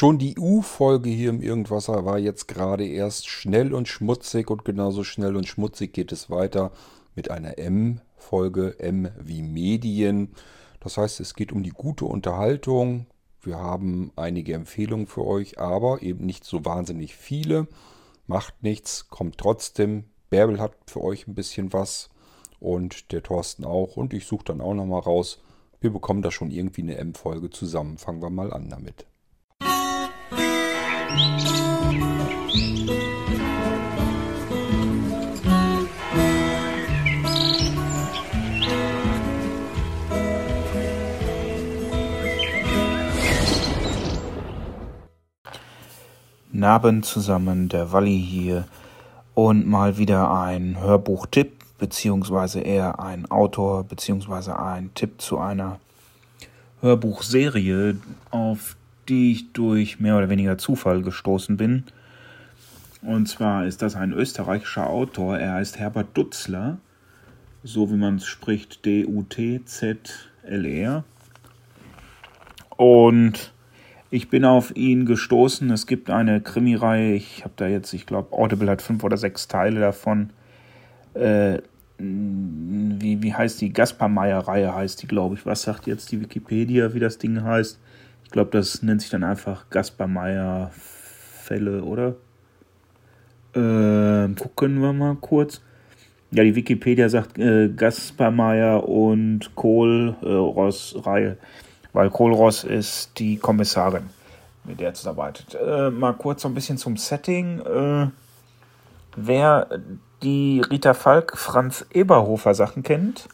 Schon die U-Folge hier im Irgendwasser war jetzt gerade erst schnell und schmutzig und genauso schnell und schmutzig geht es weiter mit einer M-Folge, M wie Medien. Das heißt, es geht um die gute Unterhaltung. Wir haben einige Empfehlungen für euch, aber eben nicht so wahnsinnig viele. Macht nichts, kommt trotzdem. Bärbel hat für euch ein bisschen was und der Thorsten auch. Und ich suche dann auch nochmal raus. Wir bekommen da schon irgendwie eine M-Folge zusammen. Fangen wir mal an damit. Naben zusammen, der Walli hier. Und mal wieder ein Hörbuchtipp, beziehungsweise eher ein Autor, beziehungsweise ein Tipp zu einer Hörbuchserie, auf die ich durch mehr oder weniger Zufall gestoßen bin. Und zwar ist das ein österreichischer Autor, er heißt Herbert Dutzler, so wie man es spricht, D-U-T-Z-L-R. Und ich bin auf ihn gestoßen. Es gibt eine Krimireihe. Ich habe da jetzt, ich glaube, Audible hat fünf oder sechs Teile davon. Äh, wie, wie heißt die? Gaspar Meyer-Reihe heißt die, glaube ich. Was sagt jetzt die Wikipedia, wie das Ding heißt? Ich glaube, das nennt sich dann einfach Gaspar Meyer-Fälle, oder? Äh, gucken wir mal kurz. Ja, die Wikipedia sagt äh, Gaspar Meyer und Kohl äh, Ross Reihe weil Kohlross ist die Kommissarin, mit der er zusammenarbeitet. Äh, mal kurz so ein bisschen zum Setting. Äh, wer die Rita Falk, Franz Eberhofer Sachen kennt,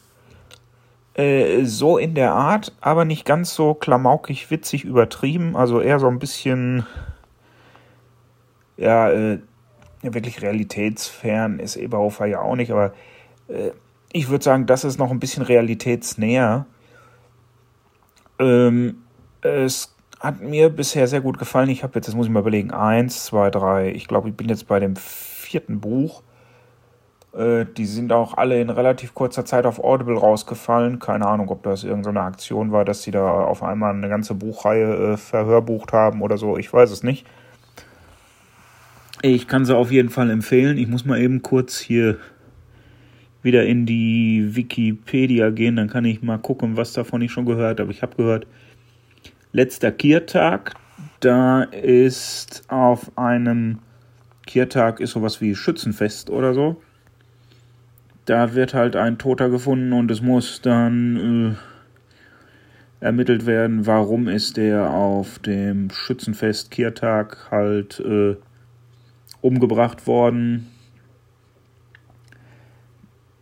äh, so in der Art, aber nicht ganz so klamaukig, witzig, übertrieben, also eher so ein bisschen, ja, äh, wirklich realitätsfern ist Eberhofer ja auch nicht, aber äh, ich würde sagen, das ist noch ein bisschen realitätsnäher. Ähm, es hat mir bisher sehr gut gefallen. Ich habe jetzt, das muss ich mal überlegen, eins, zwei, drei. Ich glaube, ich bin jetzt bei dem vierten Buch. Äh, die sind auch alle in relativ kurzer Zeit auf Audible rausgefallen. Keine Ahnung, ob das irgendeine Aktion war, dass sie da auf einmal eine ganze Buchreihe äh, verhörbucht haben oder so. Ich weiß es nicht. Ich kann sie auf jeden Fall empfehlen. Ich muss mal eben kurz hier wieder in die Wikipedia gehen, dann kann ich mal gucken, was davon ich schon gehört habe. Ich habe gehört, letzter Kiertag, da ist auf einem Kiertag ist sowas wie Schützenfest oder so. Da wird halt ein Toter gefunden und es muss dann äh, ermittelt werden, warum ist der auf dem Schützenfest Kiertag halt äh, umgebracht worden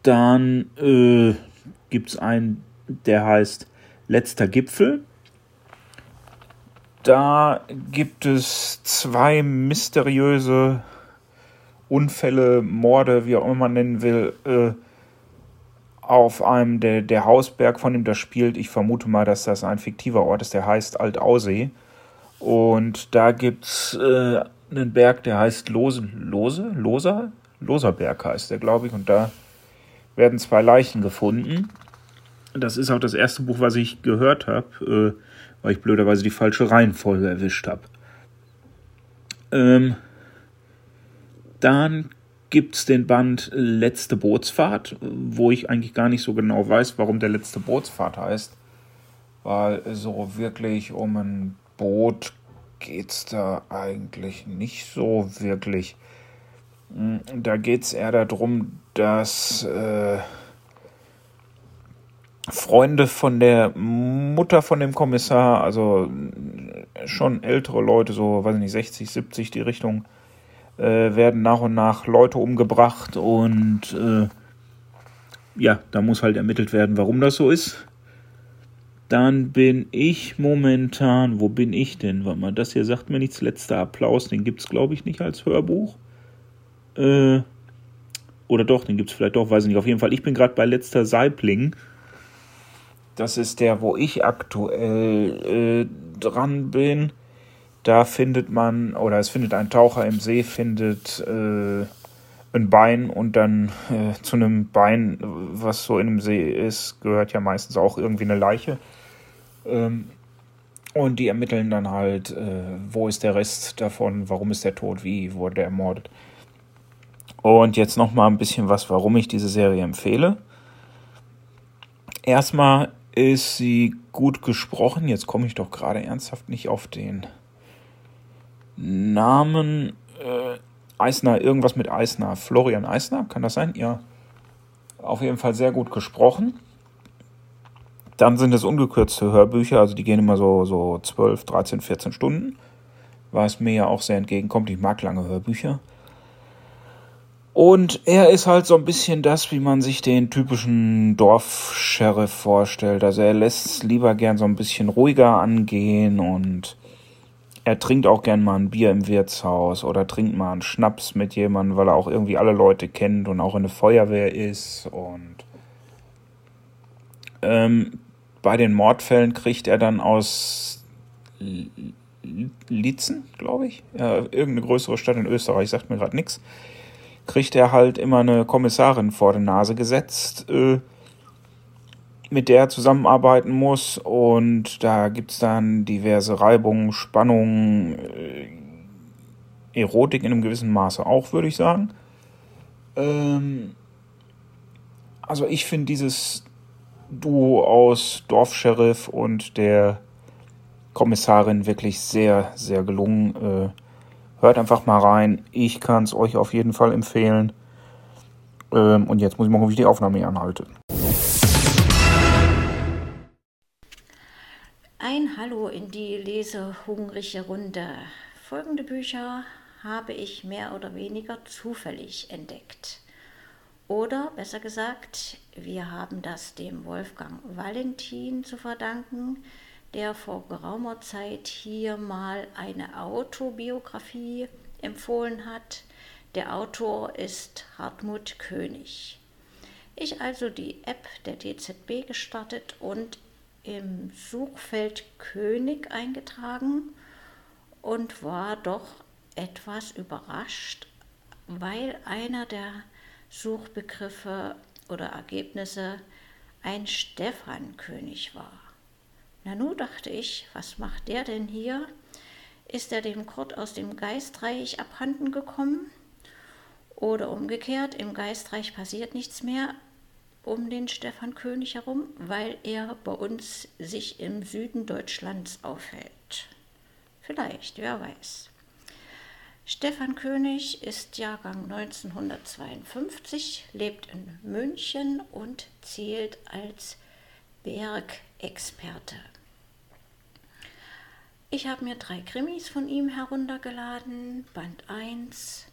dann äh, gibt es einen, der heißt Letzter Gipfel. Da gibt es zwei mysteriöse Unfälle, Morde, wie auch immer man nennen will, äh, auf einem der, der Hausberg, von dem das spielt. Ich vermute mal, dass das ein fiktiver Ort ist, der heißt Altausee. Und da gibt es äh, einen Berg, der heißt Lose, Lose, Loser? Loserberg heißt der, glaube ich. Und da werden zwei Leichen gefunden. Das ist auch das erste Buch, was ich gehört habe, äh, weil ich blöderweise die falsche Reihenfolge erwischt habe. Ähm, dann gibt es den Band Letzte Bootsfahrt, wo ich eigentlich gar nicht so genau weiß, warum der Letzte Bootsfahrt heißt. Weil so wirklich um ein Boot geht es da eigentlich nicht so wirklich. Hm, da geht es eher darum, dass äh, Freunde von der Mutter von dem Kommissar, also schon ältere Leute, so weiß ich nicht, 60, 70 die Richtung, äh, werden nach und nach Leute umgebracht und äh, ja, da muss halt ermittelt werden, warum das so ist. Dann bin ich momentan, wo bin ich denn? Warte mal, das hier sagt mir nichts, letzter Applaus, den gibt es glaube ich nicht als Hörbuch. Äh, oder doch, den gibt es vielleicht doch, weiß ich nicht. Auf jeden Fall, ich bin gerade bei letzter Saibling. Das ist der, wo ich aktuell äh, dran bin. Da findet man, oder es findet ein Taucher im See, findet äh, ein Bein und dann äh, zu einem Bein, was so in einem See ist, gehört ja meistens auch irgendwie eine Leiche. Ähm, Und die ermitteln dann halt, äh, wo ist der Rest davon, warum ist der tot, wie wurde er ermordet. Und jetzt nochmal ein bisschen was, warum ich diese Serie empfehle. Erstmal ist sie gut gesprochen. Jetzt komme ich doch gerade ernsthaft nicht auf den Namen. Äh, Eisner, irgendwas mit Eisner. Florian Eisner, kann das sein? Ja. Auf jeden Fall sehr gut gesprochen. Dann sind es ungekürzte Hörbücher, also die gehen immer so, so 12, 13, 14 Stunden. Was mir ja auch sehr entgegenkommt. Ich mag lange Hörbücher. Und er ist halt so ein bisschen das, wie man sich den typischen Dorfsheriff vorstellt. Also er lässt es lieber gern so ein bisschen ruhiger angehen und er trinkt auch gern mal ein Bier im Wirtshaus oder trinkt mal einen Schnaps mit jemandem, weil er auch irgendwie alle Leute kennt und auch in der Feuerwehr ist. Und ähm, bei den Mordfällen kriegt er dann aus Lietzen, glaube ich, ja, irgendeine größere Stadt in Österreich, sagt mir gerade nichts kriegt er halt immer eine Kommissarin vor die Nase gesetzt, äh, mit der er zusammenarbeiten muss. Und da gibt es dann diverse Reibungen, Spannungen, äh, Erotik in einem gewissen Maße auch, würde ich sagen. Ähm, also ich finde dieses Duo aus Dorfsheriff und der Kommissarin wirklich sehr, sehr gelungen. Äh, Hört einfach mal rein. Ich kann es euch auf jeden Fall empfehlen. Ähm, und jetzt muss ich mal gucken, wie ich die Aufnahme hier anhalte. Hallo in die lesehungrige Runde. Folgende Bücher habe ich mehr oder weniger zufällig entdeckt. Oder besser gesagt, wir haben das dem Wolfgang Valentin zu verdanken, der vor geraumer Zeit hier mal eine Autobiografie empfohlen hat. Der Autor ist Hartmut König. Ich also die App der DZB gestartet und im Suchfeld König eingetragen und war doch etwas überrascht, weil einer der Suchbegriffe oder Ergebnisse ein Stefan König war. Na nu, dachte ich, was macht der denn hier? Ist er dem Kurt aus dem Geistreich abhanden gekommen? Oder umgekehrt, im Geistreich passiert nichts mehr um den Stefan König herum, weil er bei uns sich im Süden Deutschlands aufhält. Vielleicht, wer weiß. Stefan König ist Jahrgang 1952, lebt in München und zählt als Bergexperte. Ich habe mir drei Krimis von ihm heruntergeladen. Band 1,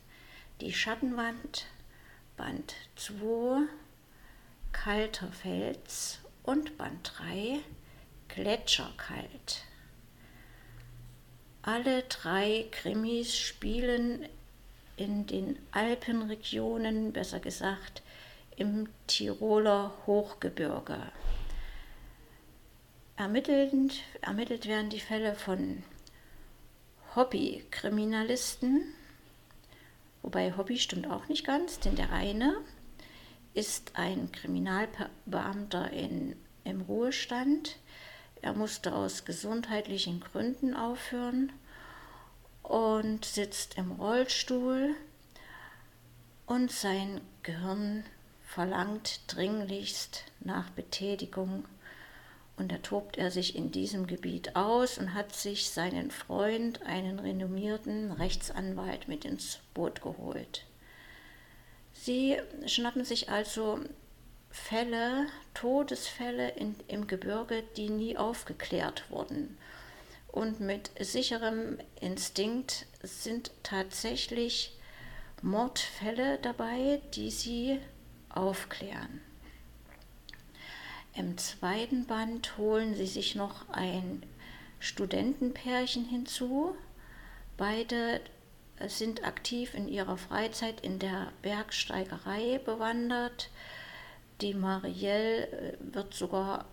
Die Schattenwand, Band 2, Kalter Fels und Band 3, Gletscherkalt. Alle drei Krimis spielen in den Alpenregionen, besser gesagt im Tiroler Hochgebirge. Ermittelnd, ermittelt werden die Fälle von Hobbykriminalisten, wobei Hobby stimmt auch nicht ganz, denn der eine ist ein Kriminalbeamter in, im Ruhestand. Er musste aus gesundheitlichen Gründen aufhören und sitzt im Rollstuhl und sein Gehirn verlangt dringlichst nach Betätigung und da tobt er sich in diesem Gebiet aus und hat sich seinen Freund, einen renommierten Rechtsanwalt, mit ins Boot geholt. Sie schnappen sich also Fälle, Todesfälle in, im Gebirge, die nie aufgeklärt wurden. Und mit sicherem Instinkt sind tatsächlich Mordfälle dabei, die sie aufklären. Im zweiten Band holen sie sich noch ein Studentenpärchen hinzu. Beide sind aktiv in ihrer Freizeit in der Bergsteigerei bewandert. Die Marielle äh, wird sogar,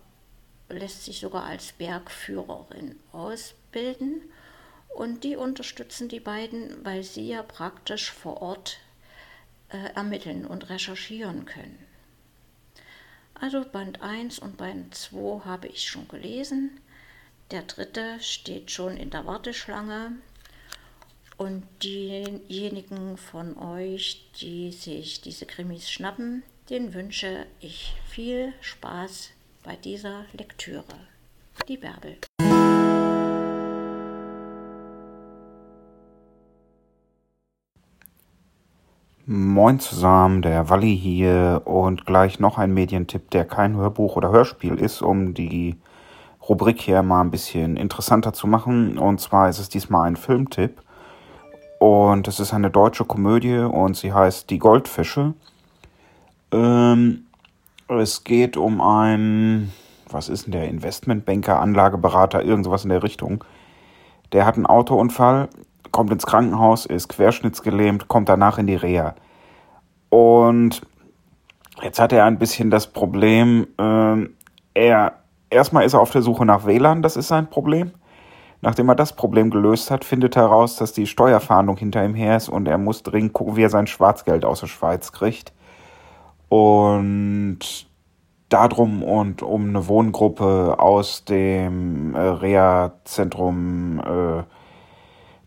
lässt sich sogar als Bergführerin ausbilden und die unterstützen die beiden, weil sie ja praktisch vor Ort äh, ermitteln und recherchieren können. Also Band 1 und Band 2 habe ich schon gelesen. Der dritte steht schon in der Warteschlange. Und diejenigen von euch, die sich diese Krimis schnappen, den wünsche ich viel Spaß bei dieser Lektüre. Die Bärbel. Moin zusammen, der Walli hier und gleich noch ein Medientipp, der kein Hörbuch oder Hörspiel ist, um die Rubrik hier mal ein bisschen interessanter zu machen. Und zwar ist es diesmal ein Filmtipp. Und es ist eine deutsche Komödie und sie heißt Die Goldfische. Ähm, es geht um einen, was ist denn der, Investmentbanker, Anlageberater, irgendwas in der Richtung. Der hat einen Autounfall, kommt ins Krankenhaus, ist querschnittsgelähmt, kommt danach in die Reha. Und jetzt hat er ein bisschen das Problem, äh, er erstmal ist er auf der Suche nach WLAN, das ist sein Problem. Nachdem er das Problem gelöst hat, findet er heraus, dass die Steuerfahndung hinter ihm her ist und er muss dringend gucken, wie er sein Schwarzgeld aus der Schweiz kriegt. Und darum und um eine Wohngruppe aus dem äh, Reha-Zentrum äh,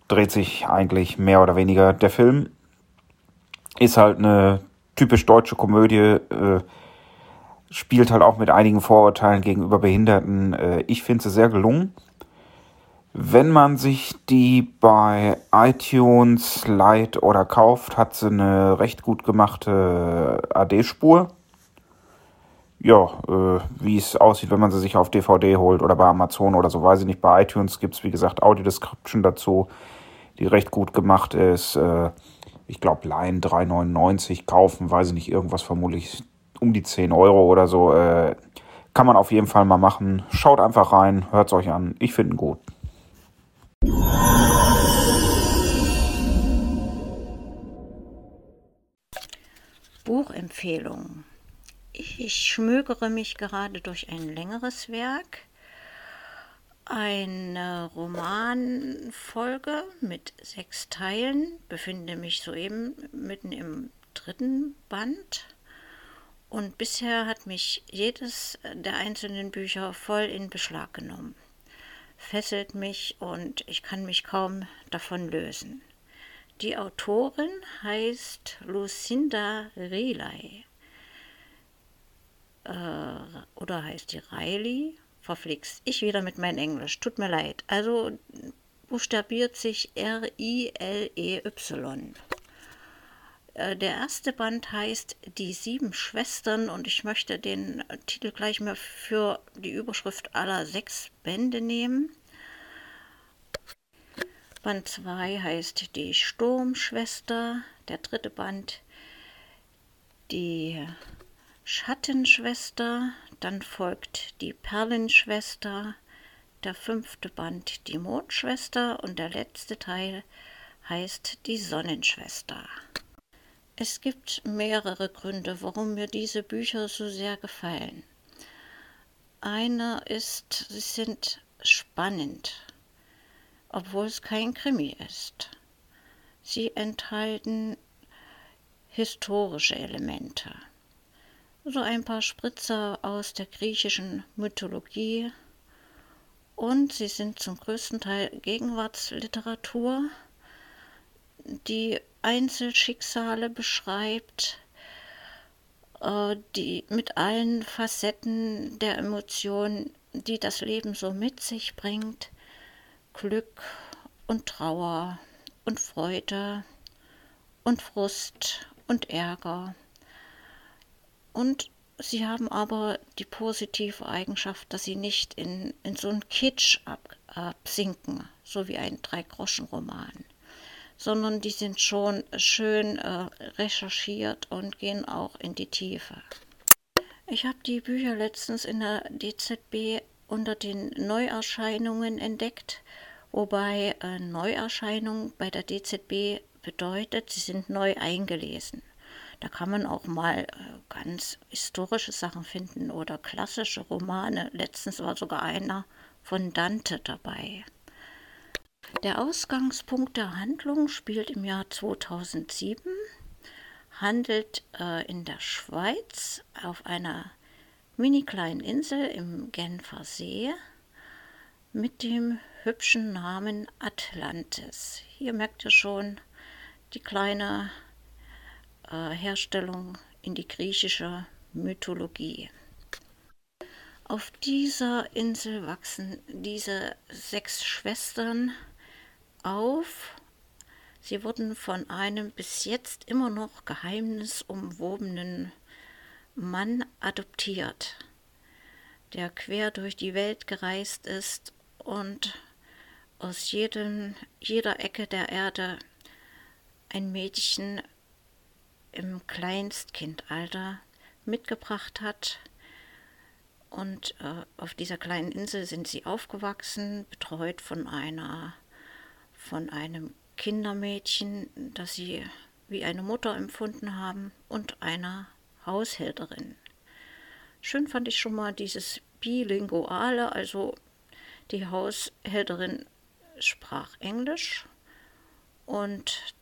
dreht sich eigentlich mehr oder weniger der Film. Ist halt eine typisch deutsche Komödie. Äh, spielt halt auch mit einigen Vorurteilen gegenüber Behinderten. Äh, ich finde sie sehr gelungen. Wenn man sich die bei iTunes leiht oder kauft, hat sie eine recht gut gemachte AD-Spur. Ja, äh, wie es aussieht, wenn man sie sich auf DVD holt oder bei Amazon oder so, weiß ich nicht. Bei iTunes gibt es, wie gesagt, Audio-Description dazu, die recht gut gemacht ist. Äh, ich glaube, Line 3,99 kaufen, weiß ich nicht, irgendwas vermutlich um die 10 Euro oder so. Äh, kann man auf jeden Fall mal machen. Schaut einfach rein, hört es euch an. Ich finde ihn gut. Buchempfehlung. Ich schmögere mich gerade durch ein längeres Werk. Eine Romanfolge mit sechs Teilen, befinde mich soeben mitten im dritten Band. Und bisher hat mich jedes der einzelnen Bücher voll in Beschlag genommen, fesselt mich und ich kann mich kaum davon lösen. Die Autorin heißt Lucinda Riley äh, oder heißt die Riley? Verflixt. Ich wieder mit meinem Englisch. Tut mir leid. Also buchstabiert sich R-I-L-E-Y. Äh, der erste Band heißt Die sieben Schwestern und ich möchte den Titel gleich mal für die Überschrift aller sechs Bände nehmen. Band 2 heißt Die Sturmschwester, der dritte Band Die Schattenschwester, dann folgt Die Perlenschwester, der fünfte Band Die Mondschwester und der letzte Teil heißt Die Sonnenschwester. Es gibt mehrere Gründe, warum mir diese Bücher so sehr gefallen. Einer ist, sie sind spannend, obwohl es kein Krimi ist. Sie enthalten historische Elemente. So ein paar Spritzer aus der griechischen Mythologie und sie sind zum größten Teil Gegenwartsliteratur, die Einzelschicksale beschreibt, äh, die mit allen Facetten der Emotionen, die das Leben so mit sich bringt, Glück und Trauer und Freude und Frust und Ärger. Und sie haben aber die positive Eigenschaft, dass sie nicht in, in so einen Kitsch ab, absinken, so wie ein Drei-Groschen-Roman sondern die sind schon schön äh, recherchiert und gehen auch in die Tiefe. Ich habe die Bücher letztens in der DZB unter den Neuerscheinungen entdeckt, wobei äh, Neuerscheinung bei der DZB bedeutet, sie sind neu eingelesen. Da kann man auch mal äh, ganz historische Sachen finden oder klassische Romane. Letztens war sogar einer von Dante dabei. Der Ausgangspunkt der Handlung spielt im Jahr 2007, handelt äh, in der Schweiz auf einer mini kleinen Insel im Genfer See. mit dem hübschen Namen Atlantis. Hier merkt ihr schon die kleine äh, Herstellung in die griechische Mythologie. Auf dieser Insel wachsen diese sechs Schwestern auf. Sie wurden von einem bis jetzt immer noch geheimnisumwobenen Mann adoptiert, der quer durch die Welt gereist ist und aus jedem, jeder Ecke der Erde ein Mädchen im Kleinstkindalter mitgebracht hat. Und äh, auf dieser kleinen Insel sind sie aufgewachsen, betreut von einer von einem Kindermädchen, das sie wie eine Mutter empfunden haben, und einer Haushälterin. Schön fand ich schon mal dieses Bilinguale, also die Haushälterin sprach Englisch und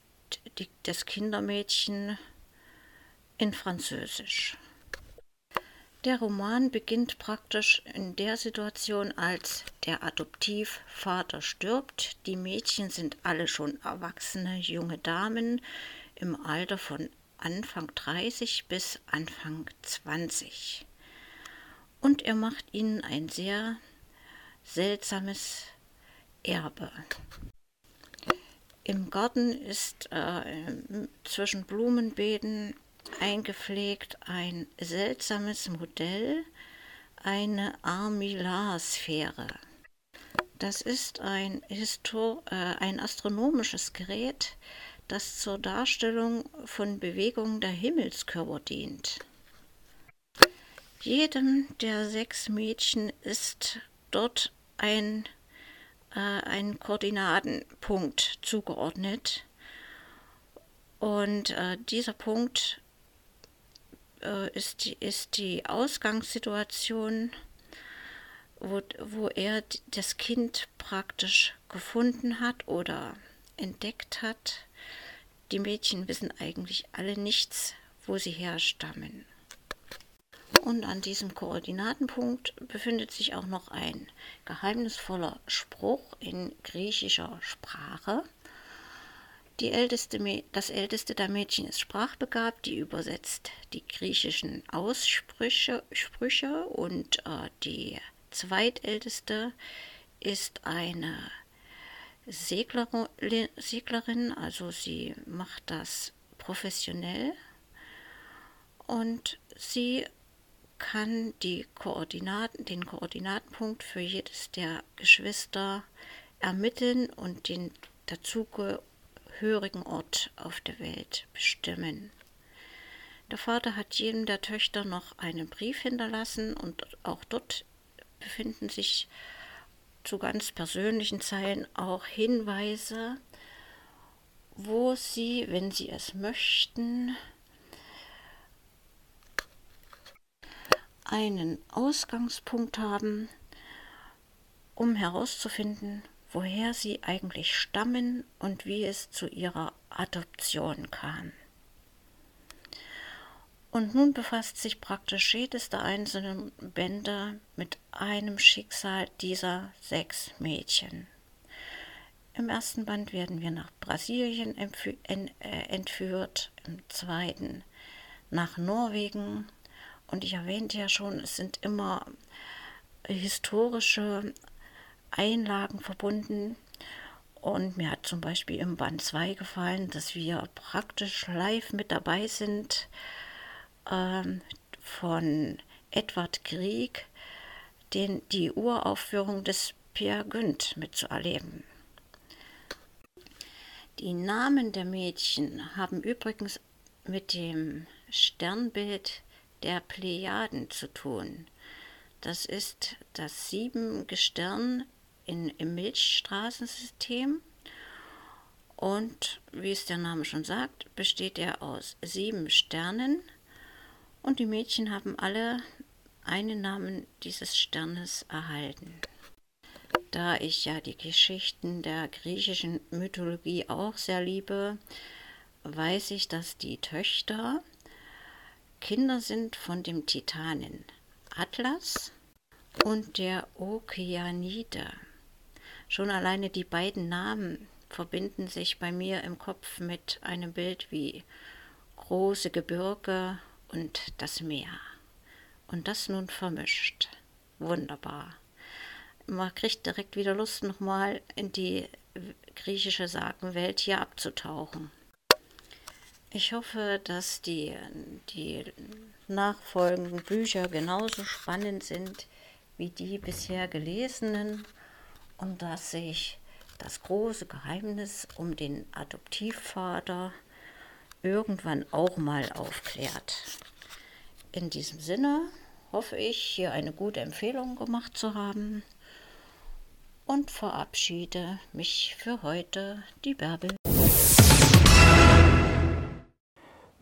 die, das Kindermädchen in Französisch. Der Roman beginnt praktisch in der Situation, als der Adoptivvater stirbt. Die Mädchen sind alle schon erwachsene junge Damen im Alter von Anfang 30 bis Anfang 20. Und er macht ihnen ein sehr seltsames Erbe. Im Garten ist äh, zwischen Blumenbeeten eingepflegt ein seltsames Modell, eine Armillarsphäre. Das ist ein, Histor äh, ein astronomisches Gerät, das zur Darstellung von Bewegungen der Himmelskörper dient. Jedem der sechs Mädchen ist dort ein, äh, ein Koordinatenpunkt zugeordnet. Und äh, dieser Punkt äh, ist, die, ist die Ausgangssituation, wo, wo er das Kind praktisch gefunden hat oder entdeckt hat. Die Mädchen wissen eigentlich alle nichts, wo sie herstammen. Und an diesem Koordinatenpunkt befindet sich auch noch ein geheimnisvoller Spruch in griechischer Sprache. Die älteste, das älteste der Mädchen ist sprachbegabt, die übersetzt die griechischen Aussprüche Sprüche und äh, die zweitälteste ist eine Seglerin, Seglerin, also sie macht das professionell und sie kann die Koordinaten, den Koordinatenpunkt für jedes der Geschwister ermitteln und den dazugehörigen Ort auf der Welt bestimmen. Der Vater hat jedem der Töchter noch einen Brief hinterlassen und auch dort befinden sich zu ganz persönlichen Zeilen auch Hinweise, wo sie, wenn sie es möchten, einen Ausgangspunkt haben, um herauszufinden, woher sie eigentlich stammen und wie es zu ihrer Adoption kam. Und nun befasst sich praktisch jedes der einzelnen Bände mit einem Schicksal dieser sechs Mädchen. Im ersten Band werden wir nach Brasilien äh, entführt, im zweiten nach Norwegen, und ich erwähnte ja schon, es sind immer historische Einlagen verbunden. Und mir hat zum Beispiel im Band 2 gefallen, dass wir praktisch live mit dabei sind ähm, von Edward Grieg, den, die Uraufführung des Pierre Günd mitzuerleben. Die Namen der Mädchen haben übrigens mit dem Sternbild der Plejaden zu tun. Das ist das Siebengestirn in, im Milchstraßensystem. Und wie es der Name schon sagt, besteht er aus sieben Sternen. Und die Mädchen haben alle einen Namen dieses Sternes erhalten. Da ich ja die Geschichten der griechischen Mythologie auch sehr liebe, weiß ich, dass die Töchter Kinder sind von dem Titanen Atlas und der Okeanide. Schon alleine die beiden Namen verbinden sich bei mir im Kopf mit einem Bild wie große Gebirge und das Meer. Und das nun vermischt. Wunderbar. Man kriegt direkt wieder Lust, nochmal in die griechische Sagenwelt hier abzutauchen. Ich hoffe, dass die, die nachfolgenden Bücher genauso spannend sind wie die bisher gelesenen und dass sich das große Geheimnis um den Adoptivvater irgendwann auch mal aufklärt. In diesem Sinne hoffe ich, hier eine gute Empfehlung gemacht zu haben und verabschiede mich für heute, die Bärbel.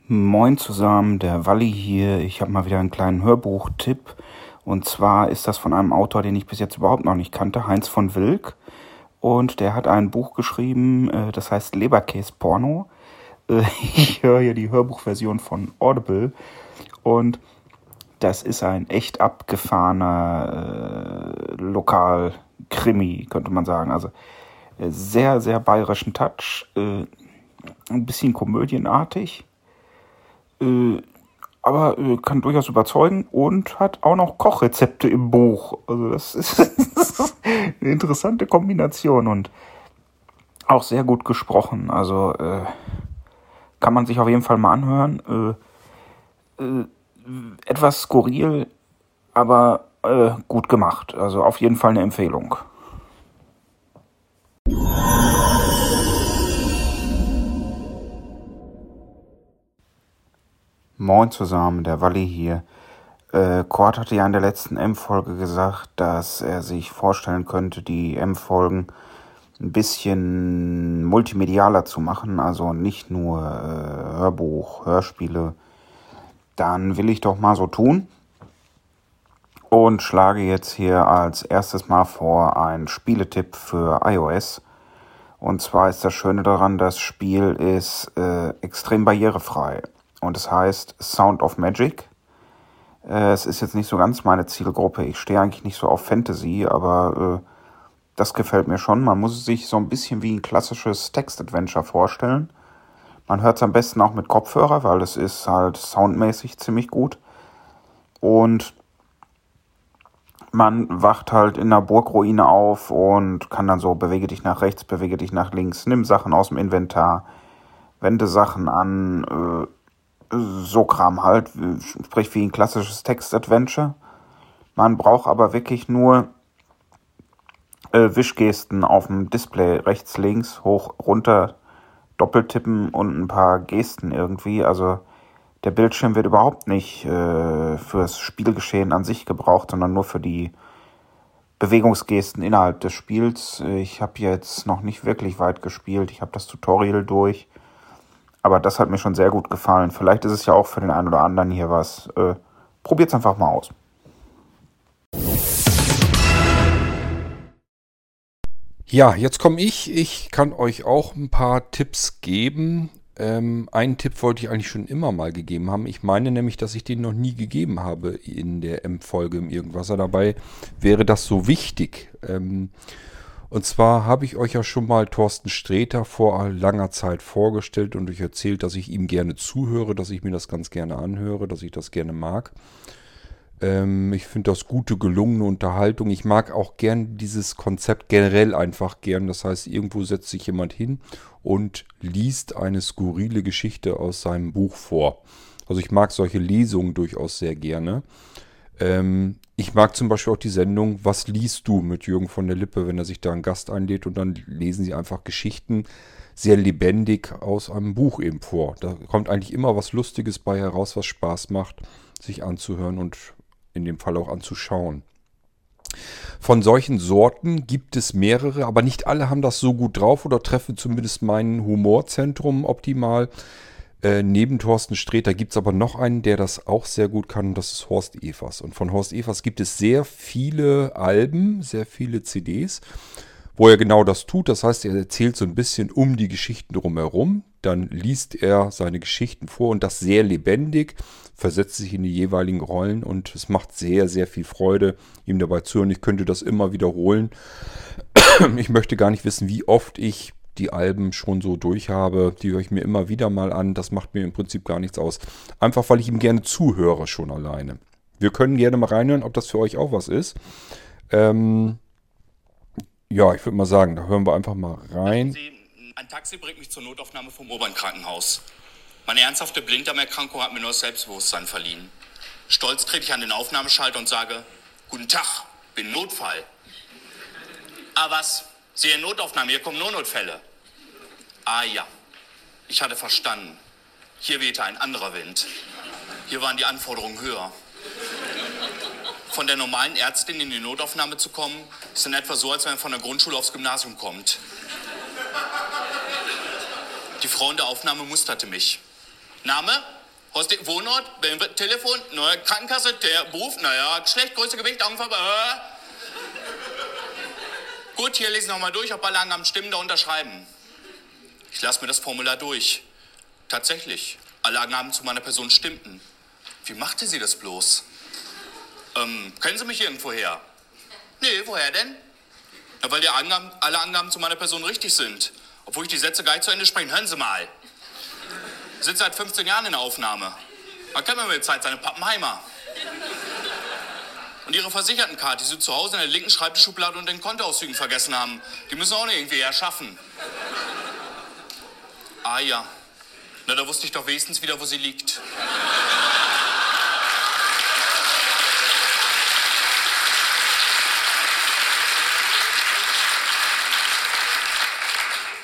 Moin zusammen, der Walli hier. Ich habe mal wieder einen kleinen Hörbuchtipp. Und zwar ist das von einem Autor, den ich bis jetzt überhaupt noch nicht kannte, Heinz von Wilk. Und der hat ein Buch geschrieben, äh, das heißt Leberkäse Porno. Äh, ich höre hier die Hörbuchversion von Audible. Und das ist ein echt abgefahrener äh, Lokal-Krimi, könnte man sagen. Also äh, sehr, sehr bayerischen Touch. Äh, ein bisschen komödienartig. Äh, aber äh, kann durchaus überzeugen und hat auch noch Kochrezepte im Buch. Also das ist, eine interessante Kombination und auch sehr gut gesprochen. Also äh, kann man sich auf jeden Fall mal anhören. Äh, äh, etwas skurril, aber äh, gut gemacht. Also auf jeden Fall eine Empfehlung. Moin zusammen, der Walli hier. Äh, Kurt hatte ja in der letzten M-Folge gesagt, dass er sich vorstellen könnte, die M-Folgen ein bisschen multimedialer zu machen, also nicht nur äh, Hörbuch, Hörspiele. Dann will ich doch mal so tun und schlage jetzt hier als erstes mal vor einen Spieletipp für iOS. Und zwar ist das Schöne daran, das Spiel ist äh, extrem barrierefrei und es heißt Sound of Magic. Äh, es ist jetzt nicht so ganz meine Zielgruppe. Ich stehe eigentlich nicht so auf Fantasy, aber äh, das gefällt mir schon. Man muss es sich so ein bisschen wie ein klassisches Text-Adventure vorstellen. Man hört es am besten auch mit Kopfhörer, weil es ist halt soundmäßig ziemlich gut. Und man wacht halt in einer Burgruine auf und kann dann so, bewege dich nach rechts, bewege dich nach links, nimm Sachen aus dem Inventar, wende Sachen an, äh, so Kram halt, sprich wie ein klassisches Text-Adventure. Man braucht aber wirklich nur äh, Wischgesten auf dem Display rechts, links, hoch, runter, doppeltippen und ein paar Gesten irgendwie. Also der Bildschirm wird überhaupt nicht äh, fürs Spielgeschehen an sich gebraucht, sondern nur für die Bewegungsgesten innerhalb des Spiels. Ich habe jetzt noch nicht wirklich weit gespielt. Ich habe das Tutorial durch. Aber das hat mir schon sehr gut gefallen. Vielleicht ist es ja auch für den einen oder anderen hier was. Äh, Probiert es einfach mal aus. Ja, jetzt komme ich. Ich kann euch auch ein paar Tipps geben. Ähm, einen Tipp wollte ich eigentlich schon immer mal gegeben haben. Ich meine nämlich, dass ich den noch nie gegeben habe in der M-Folge im Irgendwasser. Dabei wäre das so wichtig. Ähm, und zwar habe ich euch ja schon mal Thorsten Sträter vor langer Zeit vorgestellt und euch erzählt, dass ich ihm gerne zuhöre, dass ich mir das ganz gerne anhöre, dass ich das gerne mag. Ähm, ich finde das gute, gelungene Unterhaltung. Ich mag auch gern dieses Konzept generell einfach gern. Das heißt, irgendwo setzt sich jemand hin und liest eine skurrile Geschichte aus seinem Buch vor. Also ich mag solche Lesungen durchaus sehr gerne. Ähm, ich mag zum Beispiel auch die Sendung Was liest du mit Jürgen von der Lippe, wenn er sich da einen Gast einlädt und dann lesen sie einfach Geschichten sehr lebendig aus einem Buch eben vor. Da kommt eigentlich immer was Lustiges bei heraus, was Spaß macht, sich anzuhören und in dem Fall auch anzuschauen. Von solchen Sorten gibt es mehrere, aber nicht alle haben das so gut drauf oder treffen zumindest mein Humorzentrum optimal. Äh, neben Thorsten Sträter gibt es aber noch einen, der das auch sehr gut kann, und das ist Horst Evers. Und von Horst Evers gibt es sehr viele Alben, sehr viele CDs, wo er genau das tut. Das heißt, er erzählt so ein bisschen um die Geschichten drumherum. Dann liest er seine Geschichten vor und das sehr lebendig, versetzt sich in die jeweiligen Rollen und es macht sehr, sehr viel Freude, ihm dabei zu hören. Ich könnte das immer wiederholen. ich möchte gar nicht wissen, wie oft ich die Alben schon so durch habe. Die höre ich mir immer wieder mal an. Das macht mir im Prinzip gar nichts aus. Einfach weil ich ihm gerne zuhöre schon alleine. Wir können gerne mal reinhören, ob das für euch auch was ist. Ähm, ja, ich würde mal sagen, da hören wir einfach mal rein. Ein Taxi bringt mich zur Notaufnahme vom Obernkrankenhaus. Meine ernsthafte Blinddarmerkrankung hat mir neues Selbstbewusstsein verliehen. Stolz trete ich an den Aufnahmeschalter und sage, guten Tag, bin Notfall. Ah was, Sie in Notaufnahme, hier kommen nur Notfälle. Ah ja, ich hatte verstanden. Hier wehte ein anderer Wind. Hier waren die Anforderungen höher. Von der normalen Ärztin in die Notaufnahme zu kommen, ist in etwa so, als wenn man von der Grundschule aufs Gymnasium kommt. Die Frau in der Aufnahme musterte mich. Name? Hosti Wohnort? Telefon? Neue Krankenkasse? Der Beruf? Naja, schlecht, Größe, Gewicht, Augenfarbe? Äh. Gut, hier lesen wir nochmal durch, ob alle Angaben stimmen, da unterschreiben. Ich lasse mir das Formular durch. Tatsächlich, alle Angaben zu meiner Person stimmten. Wie machte sie das bloß? Ähm, kennen Sie mich irgendwo her? Nee, woher denn? Ja, weil die Angaben, alle Angaben zu meiner Person richtig sind. Obwohl ich die Sätze gar nicht zu Ende spreche. Hören Sie mal. Sitze seit 15 Jahren in der Aufnahme. Man kennt mir mit Zeit seine Pappenheimer. Und Ihre Versichertenkarte, die Sie zu Hause in der linken Schreibtischschublade und den Kontoauszügen vergessen haben, die müssen auch noch irgendwie erschaffen. Ah ja. Na, da wusste ich doch wenigstens wieder, wo sie liegt.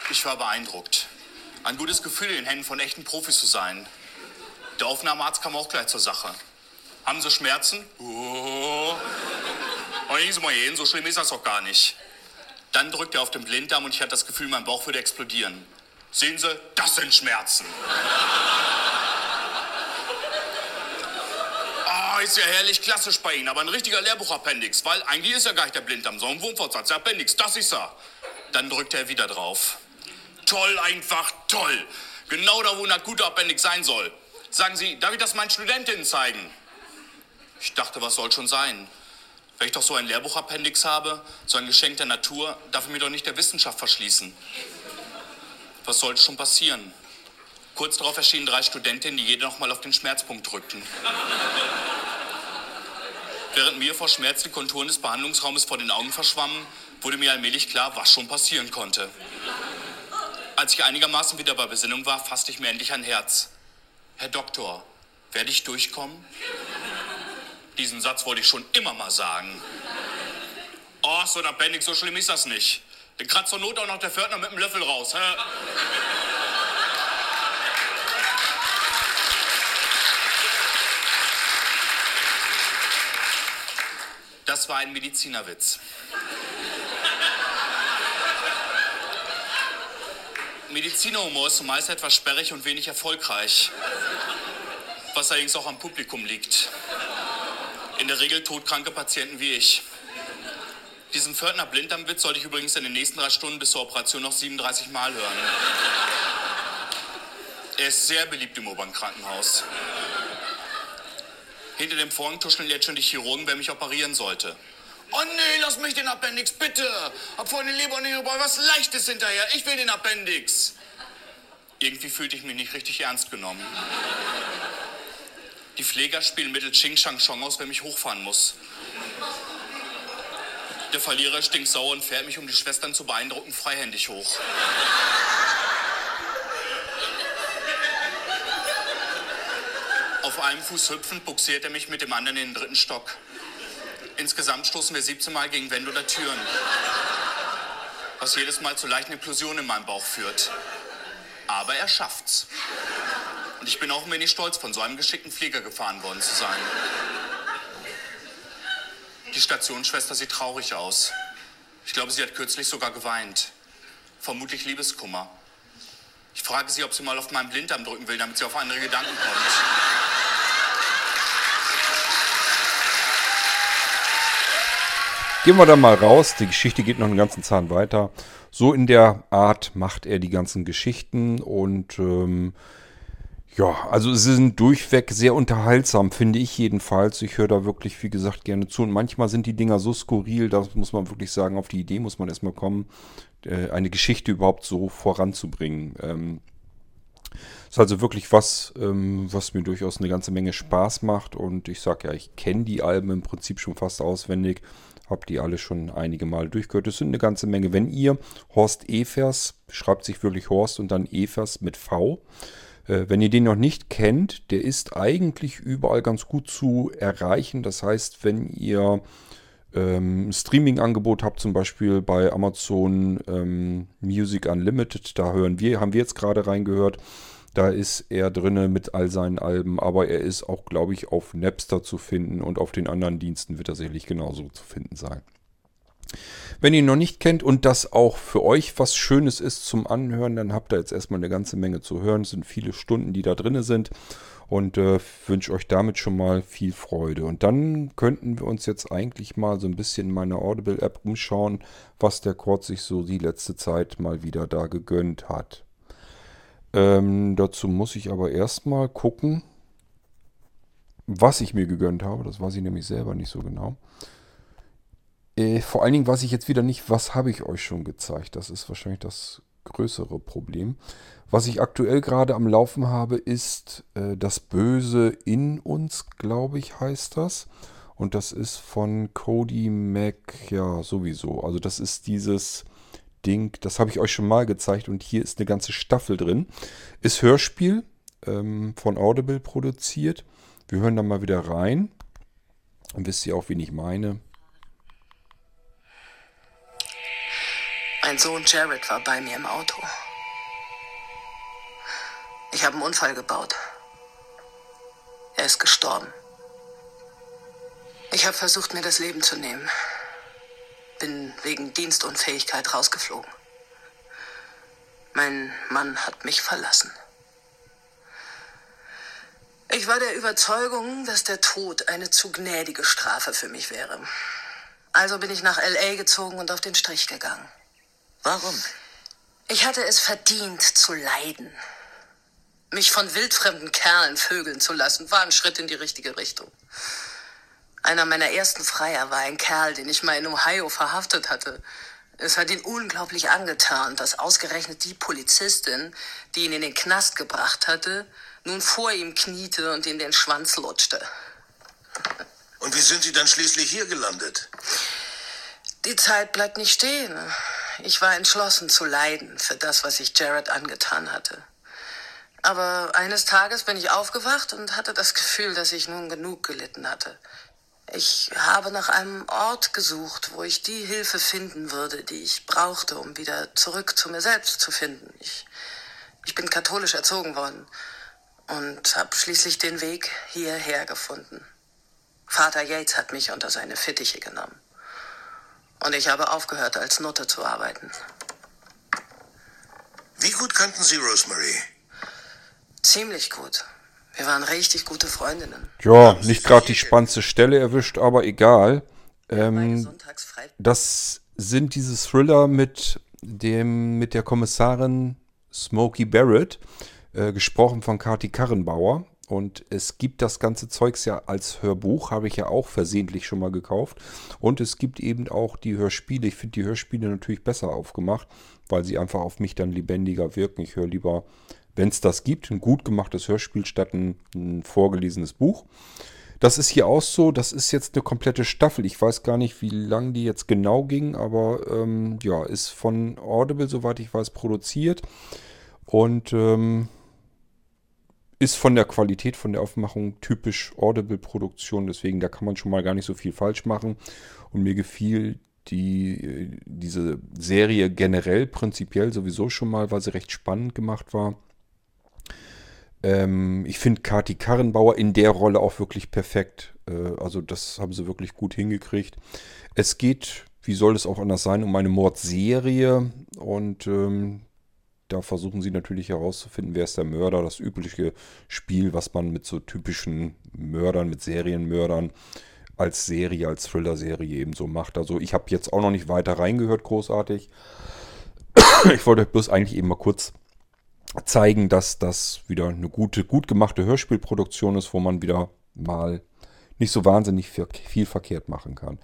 Ich war beeindruckt. Ein gutes Gefühl, in den Händen von echten Profis zu sein. Der Aufnahmearzt kam auch gleich zur Sache. Haben Sie Schmerzen? Oh. Und ich mal hin, so schlimm ist das doch gar nicht. Dann drückte er auf den Blinddarm und ich hatte das Gefühl, mein Bauch würde explodieren. Sehen Sie, das sind Schmerzen. Ah, ist ja herrlich klassisch bei Ihnen, aber ein richtiger Lehrbuchappendix, weil eigentlich ist ja gar nicht der Blinddarm, sondern ein Wurmfortsatz. Der Appendix, das ist er. Dann drückte er wieder drauf. Toll, einfach toll. Genau da, wo ein akuter Appendix sein soll. Sagen Sie, darf ich das meinen Studentinnen zeigen? Ich dachte, was soll schon sein? Wenn ich doch so ein Lehrbuchappendix habe, so ein Geschenk der Natur, darf ich mir doch nicht der Wissenschaft verschließen. Was sollte schon passieren? Kurz darauf erschienen drei Studentinnen, die jede noch mal auf den Schmerzpunkt drückten. Während mir vor Schmerz die Konturen des Behandlungsraumes vor den Augen verschwammen, wurde mir allmählich klar, was schon passieren konnte. Als ich einigermaßen wieder bei Besinnung war, fasste ich mir endlich ein Herz. Herr Doktor, werde ich durchkommen? Diesen Satz wollte ich schon immer mal sagen. Oh, so ein Appendix, so schlimm ist das nicht. Kratzt zur Not auch noch der Pförtner mit dem Löffel raus. Hä? Das war ein Medizinerwitz. Medizinerhumor ist zumeist etwas sperrig und wenig erfolgreich. Was allerdings auch am Publikum liegt. In der Regel todkranke Patienten wie ich. Diesen Pförtner Blinddarmwitz sollte ich übrigens in den nächsten drei Stunden bis zur Operation noch 37 Mal hören. Er ist sehr beliebt im Obernkrankenhaus. Hinter dem Vorhang tuscheln jetzt schon die Chirurgen, wer mich operieren sollte. Oh nee, lass mich den Appendix, bitte. Hab vorhin den Leber und den was Leichtes hinterher. Ich will den Appendix. Irgendwie fühlte ich mich nicht richtig ernst genommen. Die Pfleger spielen mittels Ching Shang Chong aus, wer mich hochfahren muss. Der Verlierer stinkt sauer und fährt mich, um die Schwestern zu beeindrucken, freihändig hoch. Auf einem Fuß hüpfend buxiert er mich mit dem anderen in den dritten Stock. Insgesamt stoßen wir 17 Mal gegen Wände oder Türen. Was jedes Mal zu leichten Implosionen in meinem Bauch führt. Aber er schafft's. Ich bin auch ein wenig stolz, von so einem geschickten Flieger gefahren worden zu sein. Die Stationsschwester sieht traurig aus. Ich glaube, sie hat kürzlich sogar geweint. Vermutlich Liebeskummer. Ich frage sie, ob sie mal auf meinen Blinddarm drücken will, damit sie auf andere Gedanken kommt. Gehen wir da mal raus. Die Geschichte geht noch einen ganzen Zahn weiter. So in der Art macht er die ganzen Geschichten und ähm, Ja, also sie sind durchweg sehr unterhaltsam, finde ich jedenfalls. Ich höre da wirklich, wie gesagt, gerne zu. Und manchmal sind die Dinger so skurril, da muss man wirklich sagen, auf die Idee muss man erstmal kommen, äh, eine Geschichte überhaupt so voranzubringen. Ähm, ist also wirklich was, ähm, was mir durchaus eine ganze Menge Spaß macht. Und ich sage ja, ich kenne die Alben im Prinzip schon fast auswendig. Hab die alle schon einige Male durchgehört. Es sind eine ganze Menge. Wenn ihr Horst Evers, schreibt sich wirklich Horst und dann Evers mit V. Äh, wenn ihr den noch nicht kennt, der ist eigentlich überall ganz gut zu erreichen. Das heißt, wenn ihr ähm, Streaming-Angebot habt, zum Beispiel bei Amazon ähm, Music Unlimited, da hören wir, haben wir jetzt gerade reingehört. Da ist er drinne mit all seinen Alben, aber er ist auch, glaube ich, auf Napster zu finden und auf den anderen Diensten wird er sicherlich genauso zu finden sein. Wenn ihr ihn noch nicht kennt und das auch für euch was Schönes ist zum Anhören, dann habt ihr jetzt erstmal eine ganze Menge zu hören. Es sind viele Stunden, die da drin sind und äh, wünsche euch damit schon mal viel Freude. Und dann könnten wir uns jetzt eigentlich mal so ein bisschen in meiner Audible-App umschauen, was der Kord sich so die letzte Zeit mal wieder da gegönnt hat. Ähm, dazu muss ich aber erstmal gucken, was ich mir gegönnt habe. Das weiß ich nämlich selber nicht so genau. Äh, vor allen Dingen weiß ich jetzt wieder nicht, was habe ich euch schon gezeigt. Das ist wahrscheinlich das größere Problem. Was ich aktuell gerade am Laufen habe, ist äh, das Böse in uns, glaube ich, heißt das. Und das ist von Cody Mac, ja, sowieso. Also das ist dieses Ding, das habe ich euch schon mal gezeigt und hier ist eine ganze Staffel drin. Ist Hörspiel ähm, von Audible produziert. Wir hören da mal wieder rein. Dann wisst ihr auch, wen ich meine. Mein Sohn Jared war bei mir im Auto. Ich habe einen Unfall gebaut. Er ist gestorben. Ich habe versucht, mir das Leben zu nehmen. Bin wegen Dienstunfähigkeit rausgeflogen. Mein Mann hat mich verlassen. Ich war der Überzeugung, dass der Tod eine zu gnädige Strafe für mich wäre. Also bin ich nach LA gezogen und auf den Strich gegangen. Warum? Ich hatte es verdient zu leiden. Mich von wildfremden Kerlen vögeln zu lassen, war ein Schritt in die richtige Richtung. Einer meiner ersten Freier war ein Kerl, den ich mal in Ohio verhaftet hatte. Es hat ihn unglaublich angetan, dass ausgerechnet die Polizistin, die ihn in den Knast gebracht hatte, nun vor ihm kniete und ihm den Schwanz lutschte. Und wie sind Sie dann schließlich hier gelandet? Die Zeit bleibt nicht stehen. Ich war entschlossen zu leiden für das, was ich Jared angetan hatte. Aber eines Tages bin ich aufgewacht und hatte das Gefühl, dass ich nun genug gelitten hatte. Ich habe nach einem Ort gesucht, wo ich die Hilfe finden würde, die ich brauchte, um wieder zurück zu mir selbst zu finden. Ich, ich bin katholisch erzogen worden und habe schließlich den Weg hierher gefunden. Vater Yates hat mich unter seine Fittiche genommen. Und ich habe aufgehört, als Nutte zu arbeiten. Wie gut kannten Sie Rosemary? Ziemlich gut. Wir waren richtig gute Freundinnen. Ja, nicht gerade die spannendste Stelle erwischt, aber egal. Ähm, das sind diese Thriller mit dem mit der Kommissarin Smokey Barrett, äh, gesprochen von Kati Karrenbauer. Und es gibt das ganze Zeugs ja als Hörbuch, habe ich ja auch versehentlich schon mal gekauft. Und es gibt eben auch die Hörspiele. Ich finde die Hörspiele natürlich besser aufgemacht, weil sie einfach auf mich dann lebendiger wirken. Ich höre lieber, wenn es das gibt, ein gut gemachtes Hörspiel statt ein, ein vorgelesenes Buch. Das ist hier auch so. Das ist jetzt eine komplette Staffel. Ich weiß gar nicht, wie lang die jetzt genau ging, aber ähm, ja, ist von Audible, soweit ich weiß, produziert. Und ähm, ist von der Qualität, von der Aufmachung typisch Audible-Produktion. Deswegen, da kann man schon mal gar nicht so viel falsch machen. Und mir gefiel die, diese Serie generell prinzipiell sowieso schon mal, weil sie recht spannend gemacht war. Ähm, ich finde Kati Karrenbauer in der Rolle auch wirklich perfekt. Äh, also das haben sie wirklich gut hingekriegt. Es geht, wie soll es auch anders sein, um eine Mordserie. Und ähm, da versuchen sie natürlich herauszufinden, wer ist der Mörder. Das übliche Spiel, was man mit so typischen Mördern, mit Serienmördern als Serie, als Thriller-Serie eben so macht. Also ich habe jetzt auch noch nicht weiter reingehört, großartig. Ich wollte euch bloß eigentlich eben mal kurz zeigen, dass das wieder eine gute, gut gemachte Hörspielproduktion ist, wo man wieder mal nicht so wahnsinnig viel verkehrt machen kann.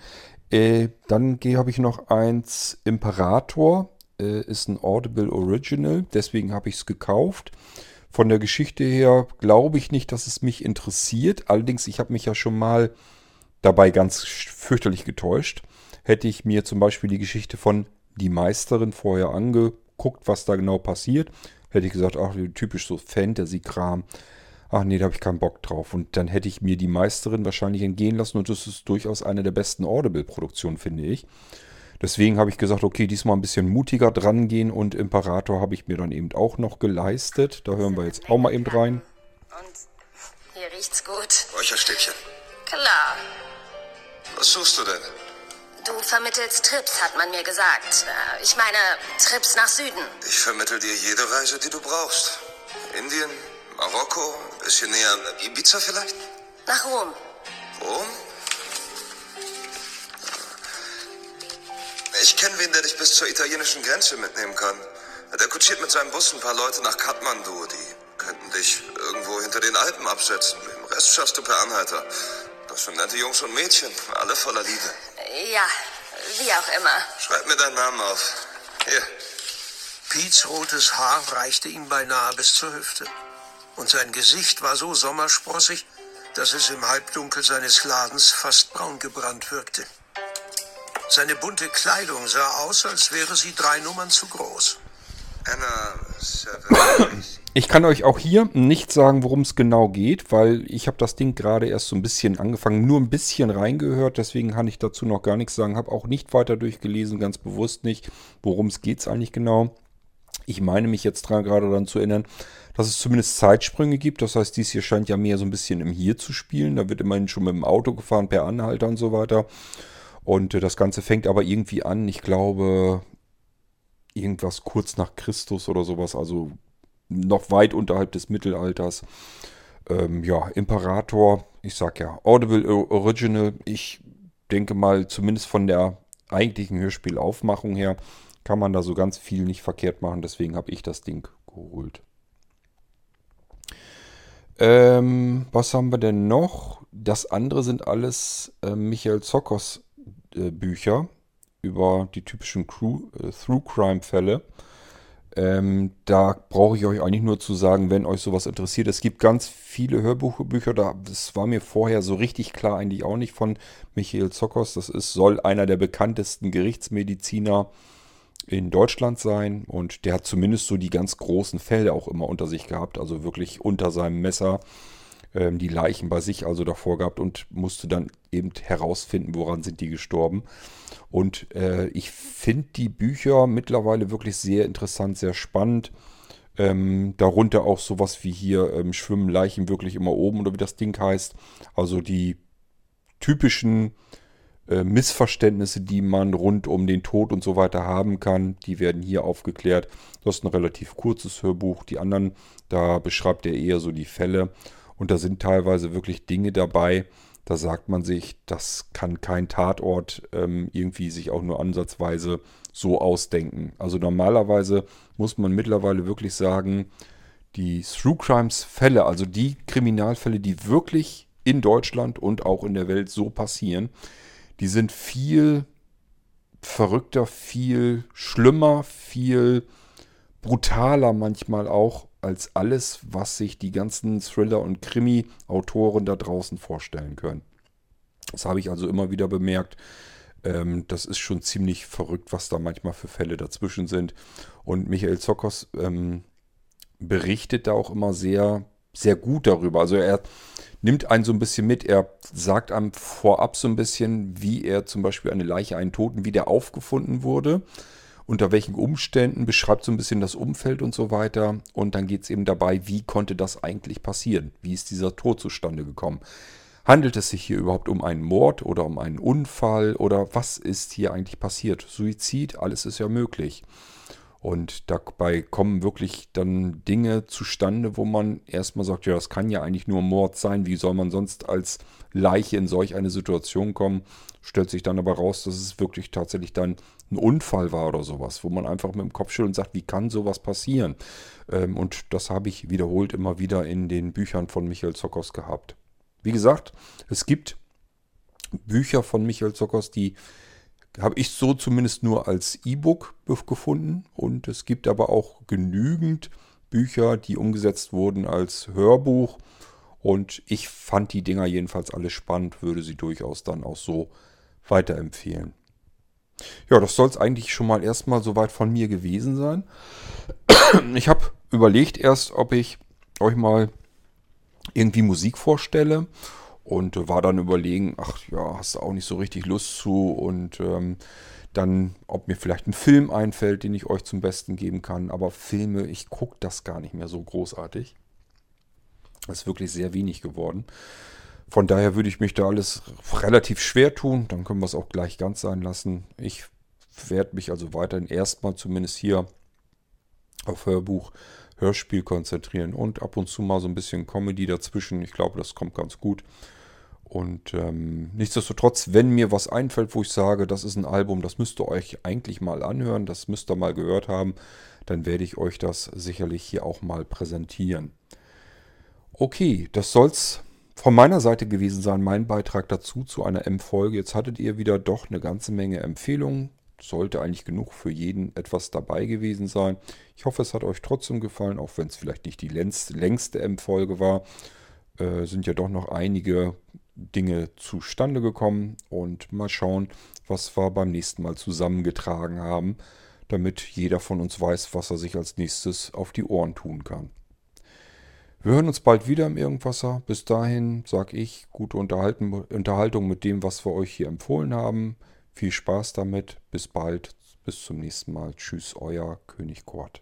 Äh, dann habe ich noch eins Imperator, äh, ist ein Audible Original, deswegen habe ich es gekauft. Von der Geschichte her glaube ich nicht, dass es mich interessiert. Allerdings, ich habe mich ja schon mal dabei ganz fürchterlich getäuscht. Hätte ich mir zum Beispiel die Geschichte von Die Meisterin vorher angeguckt, was da genau passiert, hätte ich gesagt, ach, typisch so Fantasy-Kram. Ach nee, da habe ich keinen Bock drauf. Und dann hätte ich mir die Meisterin wahrscheinlich entgehen lassen und das ist durchaus eine der besten Audible-Produktionen, finde ich. Deswegen habe ich gesagt, okay, diesmal ein bisschen mutiger dran gehen und Imperator habe ich mir dann eben auch noch geleistet. Da hören wir jetzt auch mal eben rein. Und hier riecht's gut. Räucherstäbchen. Klar. Was suchst du denn? Du vermittelst Trips, hat man mir gesagt. Äh, Ich meine, Trips nach Süden. Ich vermittel dir jede Reise, die du brauchst. Indien, Marokko, ein bisschen näher an Ibiza vielleicht? Nach Rom. Rom? Ich kenne wen, der dich bis zur italienischen Grenze mitnehmen kann. Der kutschiert mit seinem Bus ein paar Leute nach Kathmandu. Die könnten dich irgendwo hinter den Alpen absetzen. Den Rest schaffst du per Anhalter. Das sind nette Jungs und Mädchen, alle voller Liebe. Ja, wie auch immer. Schreib mir deinen Namen auf. Hier. Piets rotes Haar reichte ihm beinahe bis zur Hüfte. Und sein Gesicht war so sommersprossig, dass es im Halbdunkel seines Ladens fast braun gebrannt wirkte. Seine bunte Kleidung sah aus, als wäre sie drei Nummern zu groß. Ich kann euch auch hier nicht sagen, worum es genau geht, weil ich habe das Ding gerade erst so ein bisschen angefangen, nur ein bisschen reingehört, deswegen kann ich dazu noch gar nichts sagen, habe auch nicht weiter durchgelesen, ganz bewusst nicht, worum es geht eigentlich genau. Ich meine mich jetzt dran, gerade daran zu erinnern, dass es zumindest Zeitsprünge gibt. Das heißt, dies hier scheint ja mehr so ein bisschen im Hier zu spielen. Da wird immerhin schon mit dem Auto gefahren, per Anhalter und so weiter. Und äh, das Ganze fängt aber irgendwie an, ich glaube, irgendwas kurz nach Christus oder sowas, also noch weit unterhalb des Mittelalters. Ähm, ja, Imperator, ich sag ja, Audible Original. Ich denke mal, zumindest von der eigentlichen Hörspielaufmachung her, kann man da so ganz viel nicht verkehrt machen. Deswegen habe ich das Ding geholt. Ähm, was haben wir denn noch? Das andere sind alles äh, Michael Zokos äh, Bücher über die typischen äh, Through-Crime-Fälle. Ähm, da brauche ich euch eigentlich nur zu sagen, wenn euch sowas interessiert. Es gibt ganz viele Hörbuchbücher, da, das war mir vorher so richtig klar eigentlich auch nicht von Michael Zokos. Das ist, soll einer der bekanntesten Gerichtsmediziner in Deutschland sein und der hat zumindest so die ganz großen Fälle auch immer unter sich gehabt, also wirklich unter seinem Messer ähm, die Leichen bei sich also davor gehabt und musste dann eben herausfinden, woran sind die gestorben. Und äh, ich finde die Bücher mittlerweile wirklich sehr interessant, sehr spannend. Ähm, darunter auch sowas wie hier ähm, Schwimmen Leichen wirklich immer oben oder wie das Ding heißt. Also die typischen äh, Missverständnisse, die man rund um den Tod und so weiter haben kann, die werden hier aufgeklärt. Das ist ein relativ kurzes Hörbuch. Die anderen, da beschreibt er eher so die Fälle. Und da sind teilweise wirklich Dinge dabei, da sagt man sich, das kann kein Tatort ähm, irgendwie sich auch nur ansatzweise so ausdenken. Also normalerweise muss man mittlerweile wirklich sagen, die Through Crimes Fälle, also die Kriminalfälle, die wirklich in Deutschland und auch in der Welt so passieren, die sind viel verrückter, viel schlimmer, viel brutaler manchmal auch als alles, was sich die ganzen Thriller- und Krimi-Autoren da draußen vorstellen können. Das habe ich also immer wieder bemerkt. Ähm, das ist schon ziemlich verrückt, was da manchmal für Fälle dazwischen sind. Und Michael Zokos ähm, berichtet da auch immer sehr, sehr gut darüber. Also er nimmt einen so ein bisschen mit. Er sagt einem vorab so ein bisschen, wie er zum Beispiel eine Leiche, einen Toten, wie der aufgefunden wurde unter welchen Umständen, beschreibt so ein bisschen das Umfeld und so weiter. Und dann geht es eben dabei, wie konnte das eigentlich passieren? Wie ist dieser Tod zustande gekommen? Handelt es sich hier überhaupt um einen Mord oder um einen Unfall oder was ist hier eigentlich passiert? Suizid, alles ist ja möglich. Und dabei kommen wirklich dann Dinge zustande, wo man erstmal sagt, ja, das kann ja eigentlich nur Mord sein. Wie soll man sonst als Leiche in solch eine Situation kommen? Stellt sich dann aber raus, dass es wirklich tatsächlich dann ein Unfall war oder sowas, wo man einfach mit dem Kopf schüttelt und sagt, wie kann sowas passieren? Ähm, und das habe ich wiederholt immer wieder in den Büchern von Michael Zokos gehabt. Wie gesagt, es gibt Bücher von Michael Zokos, die habe ich so zumindest nur als E-Book gefunden. Und es gibt aber auch genügend Bücher, die umgesetzt wurden als Hörbuch. Und ich fand die Dinger jedenfalls alle spannend, würde sie durchaus dann auch so weiterempfehlen. Ja, das soll es eigentlich schon mal erstmal soweit von mir gewesen sein. Ich habe überlegt erst, ob ich euch mal irgendwie Musik vorstelle und war dann überlegen, ach ja, hast du auch nicht so richtig Lust zu und ähm, dann, ob mir vielleicht ein Film einfällt, den ich euch zum Besten geben kann. Aber Filme, ich gucke das gar nicht mehr so großartig. Das ist wirklich sehr wenig geworden. Von daher würde ich mich da alles relativ schwer tun. Dann können wir es auch gleich ganz sein lassen. Ich werde mich also weiterhin erstmal zumindest hier auf Hörbuch, Hörspiel konzentrieren und ab und zu mal so ein bisschen Comedy dazwischen. Ich glaube, das kommt ganz gut. Und ähm, nichtsdestotrotz, wenn mir was einfällt, wo ich sage, das ist ein Album, das müsst ihr euch eigentlich mal anhören, das müsst ihr mal gehört haben, dann werde ich euch das sicherlich hier auch mal präsentieren. Okay, das soll's von meiner Seite gewesen sein, mein Beitrag dazu zu einer M-Folge. Jetzt hattet ihr wieder doch eine ganze Menge Empfehlungen. Sollte eigentlich genug für jeden etwas dabei gewesen sein. Ich hoffe, es hat euch trotzdem gefallen, auch wenn es vielleicht nicht die längste M-Folge war. Äh, sind ja doch noch einige Dinge zustande gekommen und mal schauen, was wir beim nächsten Mal zusammengetragen haben, damit jeder von uns weiß, was er sich als nächstes auf die Ohren tun kann. Wir hören uns bald wieder im Irgendwasser. Bis dahin sage ich gute Unterhaltung mit dem, was wir euch hier empfohlen haben. Viel Spaß damit. Bis bald. Bis zum nächsten Mal. Tschüss, euer König Kort.